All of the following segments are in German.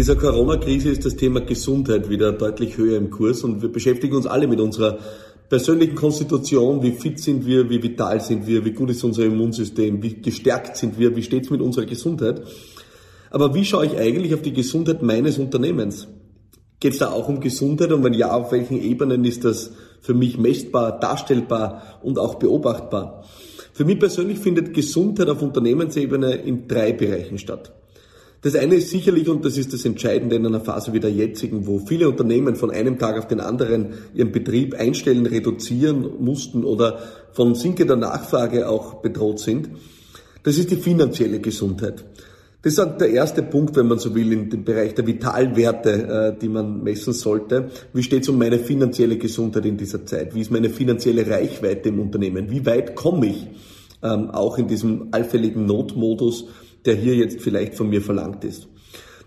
dieser Corona-Krise ist das Thema Gesundheit wieder deutlich höher im Kurs und wir beschäftigen uns alle mit unserer persönlichen Konstitution, wie fit sind wir, wie vital sind wir, wie gut ist unser Immunsystem, wie gestärkt sind wir, wie steht es mit unserer Gesundheit. Aber wie schaue ich eigentlich auf die Gesundheit meines Unternehmens? Geht es da auch um Gesundheit und wenn ja, auf welchen Ebenen ist das für mich messbar, darstellbar und auch beobachtbar? Für mich persönlich findet Gesundheit auf Unternehmensebene in drei Bereichen statt. Das eine ist sicherlich, und das ist das Entscheidende in einer Phase wie der jetzigen, wo viele Unternehmen von einem Tag auf den anderen ihren Betrieb einstellen, reduzieren mussten oder von sinkender Nachfrage auch bedroht sind. Das ist die finanzielle Gesundheit. Das ist der erste Punkt, wenn man so will, in dem Bereich der Vitalwerte, äh, die man messen sollte. Wie steht es um meine finanzielle Gesundheit in dieser Zeit? Wie ist meine finanzielle Reichweite im Unternehmen? Wie weit komme ich ähm, auch in diesem allfälligen Notmodus, der hier jetzt vielleicht von mir verlangt ist?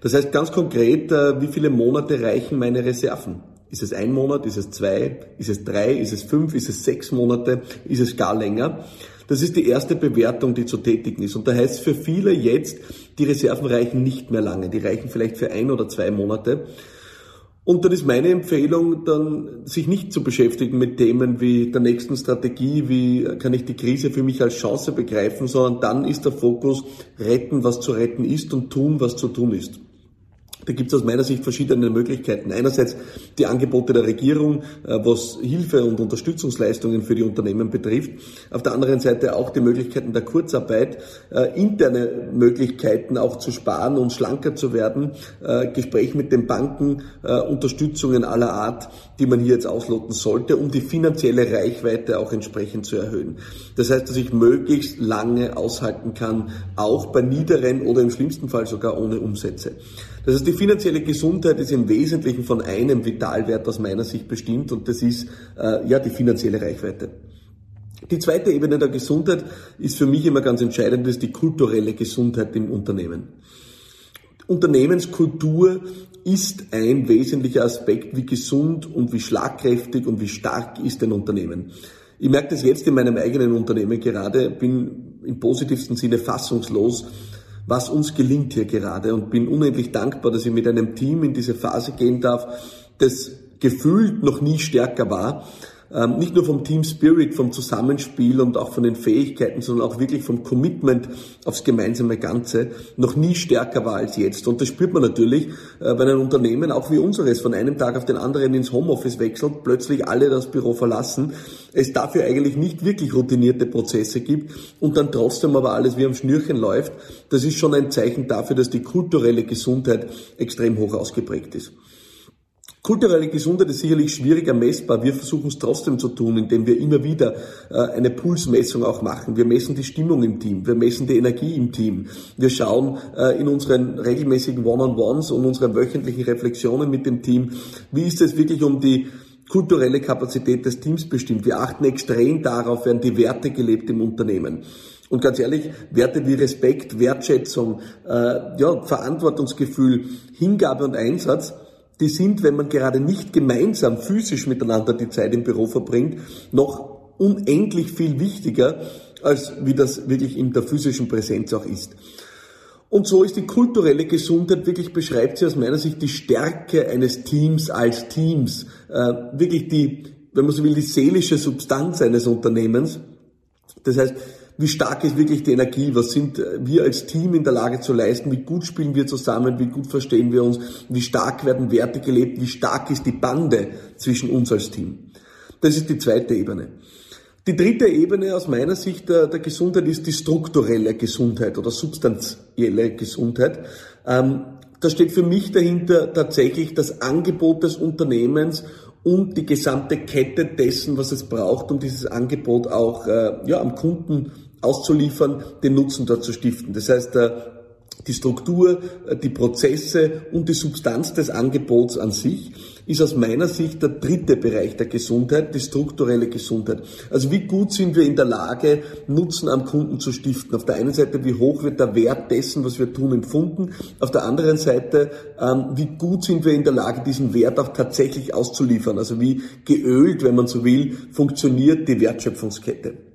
Das heißt ganz konkret, äh, wie viele Monate reichen meine Reserven? Ist es ein Monat? Ist es zwei? Ist es drei? Ist es fünf? Ist es sechs Monate? Ist es gar länger? Das ist die erste Bewertung, die zu tätigen ist. Und da heißt es für viele jetzt, die Reserven reichen nicht mehr lange. Die reichen vielleicht für ein oder zwei Monate. Und dann ist meine Empfehlung, dann sich nicht zu beschäftigen mit Themen wie der nächsten Strategie, wie kann ich die Krise für mich als Chance begreifen, sondern dann ist der Fokus retten, was zu retten ist und tun, was zu tun ist. Da gibt es aus meiner Sicht verschiedene Möglichkeiten. Einerseits die Angebote der Regierung, äh, was Hilfe und Unterstützungsleistungen für die Unternehmen betrifft. Auf der anderen Seite auch die Möglichkeiten der Kurzarbeit, äh, interne Möglichkeiten auch zu sparen und schlanker zu werden, äh, Gespräch mit den Banken, Unterstützungen aller Art, die man hier jetzt ausloten sollte, um die finanzielle Reichweite auch entsprechend zu erhöhen. Das heißt, dass ich möglichst lange aushalten kann, auch bei niederen oder im schlimmsten Fall sogar ohne Umsätze. Das heißt, die finanzielle Gesundheit ist im Wesentlichen von einem Vitalwert aus meiner Sicht bestimmt und das ist äh, ja die finanzielle Reichweite. Die zweite Ebene der Gesundheit ist für mich immer ganz entscheidend, das ist die kulturelle Gesundheit im Unternehmen. Unternehmenskultur ist ein wesentlicher Aspekt, wie gesund und wie schlagkräftig und wie stark ist ein Unternehmen. Ich merke das jetzt in meinem eigenen Unternehmen gerade, bin im positivsten Sinne fassungslos, was uns gelingt hier gerade. Und bin unendlich dankbar, dass ich mit einem Team in diese Phase gehen darf, das gefühlt noch nie stärker war ähm, nicht nur vom Team Spirit, vom Zusammenspiel und auch von den Fähigkeiten, sondern auch wirklich vom Commitment aufs gemeinsame Ganze noch nie stärker war als jetzt. Und das spürt man natürlich, äh, wenn ein Unternehmen, auch wie unseres, von einem Tag auf den anderen ins Homeoffice wechselt, plötzlich alle das Büro verlassen, es dafür eigentlich nicht wirklich routinierte Prozesse gibt und dann trotzdem aber alles wie am Schnürchen läuft. Das ist schon ein Zeichen dafür, dass die kulturelle Gesundheit extrem hoch ausgeprägt ist. Kulturelle Gesundheit ist sicherlich schwieriger messbar. Wir versuchen es trotzdem zu tun, indem wir immer wieder äh, eine Pulsmessung auch machen. Wir messen die Stimmung im Team, wir messen die Energie im Team. Wir schauen äh, in unseren regelmäßigen One-on-Ones und unseren wöchentlichen Reflexionen mit dem Team, wie ist es wirklich um die kulturelle Kapazität des Teams bestimmt. Wir achten extrem darauf, werden die Werte gelebt im Unternehmen. Und ganz ehrlich, Werte wie Respekt, Wertschätzung, äh, ja, Verantwortungsgefühl, Hingabe und Einsatz die sind, wenn man gerade nicht gemeinsam physisch miteinander die Zeit im Büro verbringt, noch unendlich viel wichtiger, als wie das wirklich in der physischen Präsenz auch ist. Und so ist die kulturelle Gesundheit wirklich, beschreibt sie aus meiner Sicht die Stärke eines Teams als Teams, äh, wirklich die, wenn man so will, die seelische Substanz eines Unternehmens. Das heißt, wie stark ist wirklich die Energie, was sind wir als Team in der Lage zu leisten, wie gut spielen wir zusammen, wie gut verstehen wir uns, wie stark werden Werte gelebt, wie stark ist die Bande zwischen uns als Team. Das ist die zweite Ebene. Die dritte Ebene aus meiner Sicht der, der Gesundheit ist die strukturelle Gesundheit oder substanzielle Gesundheit. Ähm, da steht für mich dahinter tatsächlich das Angebot des Unternehmens und die gesamte Kette dessen, was es braucht, um dieses Angebot auch äh, ja, am Kunden auszuliefern, den Nutzen dort zu stiften. Das heißt, die Struktur, äh, die Prozesse und die Substanz des Angebots an sich ist aus meiner Sicht der dritte Bereich der Gesundheit, die strukturelle Gesundheit. Also wie gut sind wir in der Lage, Nutzen am Kunden zu stiften? Auf der einen Seite, wie hoch wird der Wert dessen, was wir tun, empfunden? Auf der anderen Seite, ähm, wie gut sind wir in der Lage, diesen Wert auch tatsächlich auszuliefern? Also wie geölt, wenn man so will, funktioniert die Wertschöpfungskette?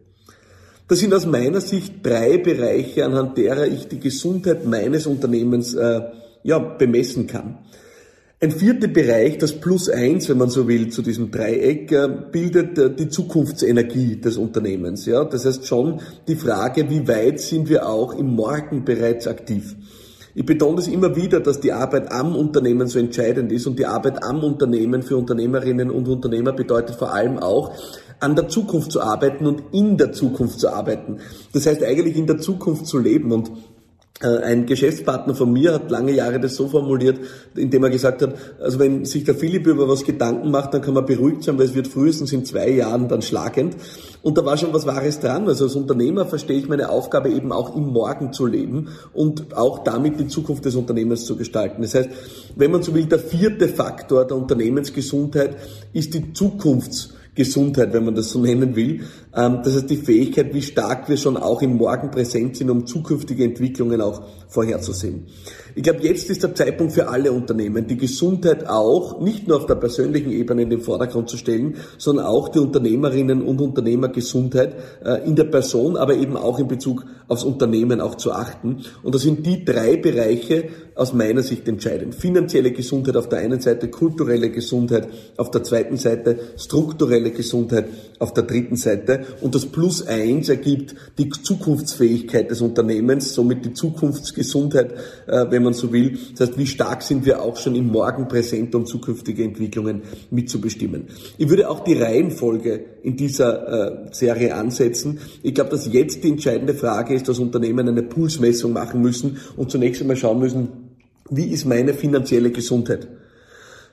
Das sind aus meiner Sicht drei Bereiche, anhand derer ich die Gesundheit meines Unternehmens äh, ja, bemessen kann. Ein vierter Bereich, das Plus eins, wenn man so will, zu diesem Dreieck, äh, bildet äh, die Zukunftsenergie des Unternehmens. Ja, das heißt schon die Frage, wie weit sind wir auch im Morgen bereits aktiv? Ich betone das immer wieder, dass die Arbeit am Unternehmen so entscheidend ist und die Arbeit am Unternehmen für Unternehmerinnen und Unternehmer bedeutet vor allem auch, an der Zukunft zu arbeiten und in der Zukunft zu arbeiten. Das heißt eigentlich in der Zukunft zu leben und äh, ein Geschäftspartner von mir hat lange Jahre das so formuliert, indem er gesagt hat, also wenn sich der Philipp über was Gedanken macht, dann kann man beruhigt sein, weil es wird frühestens in zwei Jahren dann schlagend. Und da war schon was Wahres dran. Also als Unternehmer verstehe ich meine Aufgabe eben auch im Morgen zu leben und auch damit die Zukunft des Unternehmens zu gestalten. Das heißt, wenn man so will, der vierte Faktor der Unternehmensgesundheit ist die Zukunfts Gesundheit, wenn man das so nennen will. Ähm, das heißt, die Fähigkeit, wie stark wir schon auch im Morgen präsent sind, um zukünftige Entwicklungen auch vorherzusehen. Ich glaube, jetzt ist der Zeitpunkt für alle Unternehmen, die Gesundheit auch nicht nur auf der persönlichen Ebene in den Vordergrund zu stellen, sondern auch die Unternehmerinnen und Unternehmergesundheit äh, in der Person, aber eben auch in Bezug aufs Unternehmen auch zu achten. Und das sind die drei Bereiche aus meiner Sicht entscheidend. Finanzielle Gesundheit auf der einen Seite, kulturelle Gesundheit auf der zweiten Seite, strukturelle Gesundheit auf der dritten Seite. Und das Plus eins ergibt die Zukunftsfähigkeit des Unternehmens, somit die Zukunftsgesundheit, äh, wenn man so will. Das heißt, wie stark sind wir auch schon im Morgen präsent, um zukünftige Entwicklungen mitzubestimmen. Ich würde auch die Reihenfolge in dieser äh, Serie ansetzen. Ich glaube, dass jetzt die entscheidende Frage ist, dass Unternehmen eine Pulsmessung machen müssen und zunächst einmal schauen müssen, wie ist meine finanzielle Gesundheit?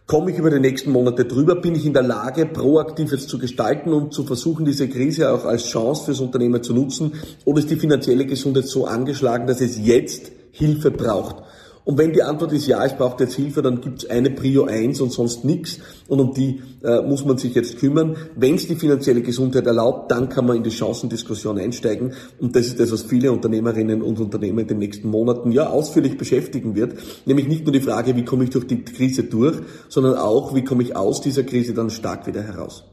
Komme ich über die nächsten Monate drüber? Bin ich in der Lage, proaktiv jetzt zu gestalten und zu versuchen, diese Krise auch als Chance fürs Unternehmen zu nutzen? Oder ist die finanzielle Gesundheit so angeschlagen, dass es jetzt Hilfe braucht? Und wenn die Antwort ist ja, es braucht jetzt Hilfe, dann gibt es eine Prio 1 und sonst nichts und um die äh, muss man sich jetzt kümmern. Wenn es die finanzielle Gesundheit erlaubt, dann kann man in die Chancendiskussion einsteigen und das ist das, was viele Unternehmerinnen und Unternehmer in den nächsten Monaten ja ausführlich beschäftigen wird, nämlich nicht nur die Frage, wie komme ich durch die Krise durch, sondern auch, wie komme ich aus dieser Krise dann stark wieder heraus.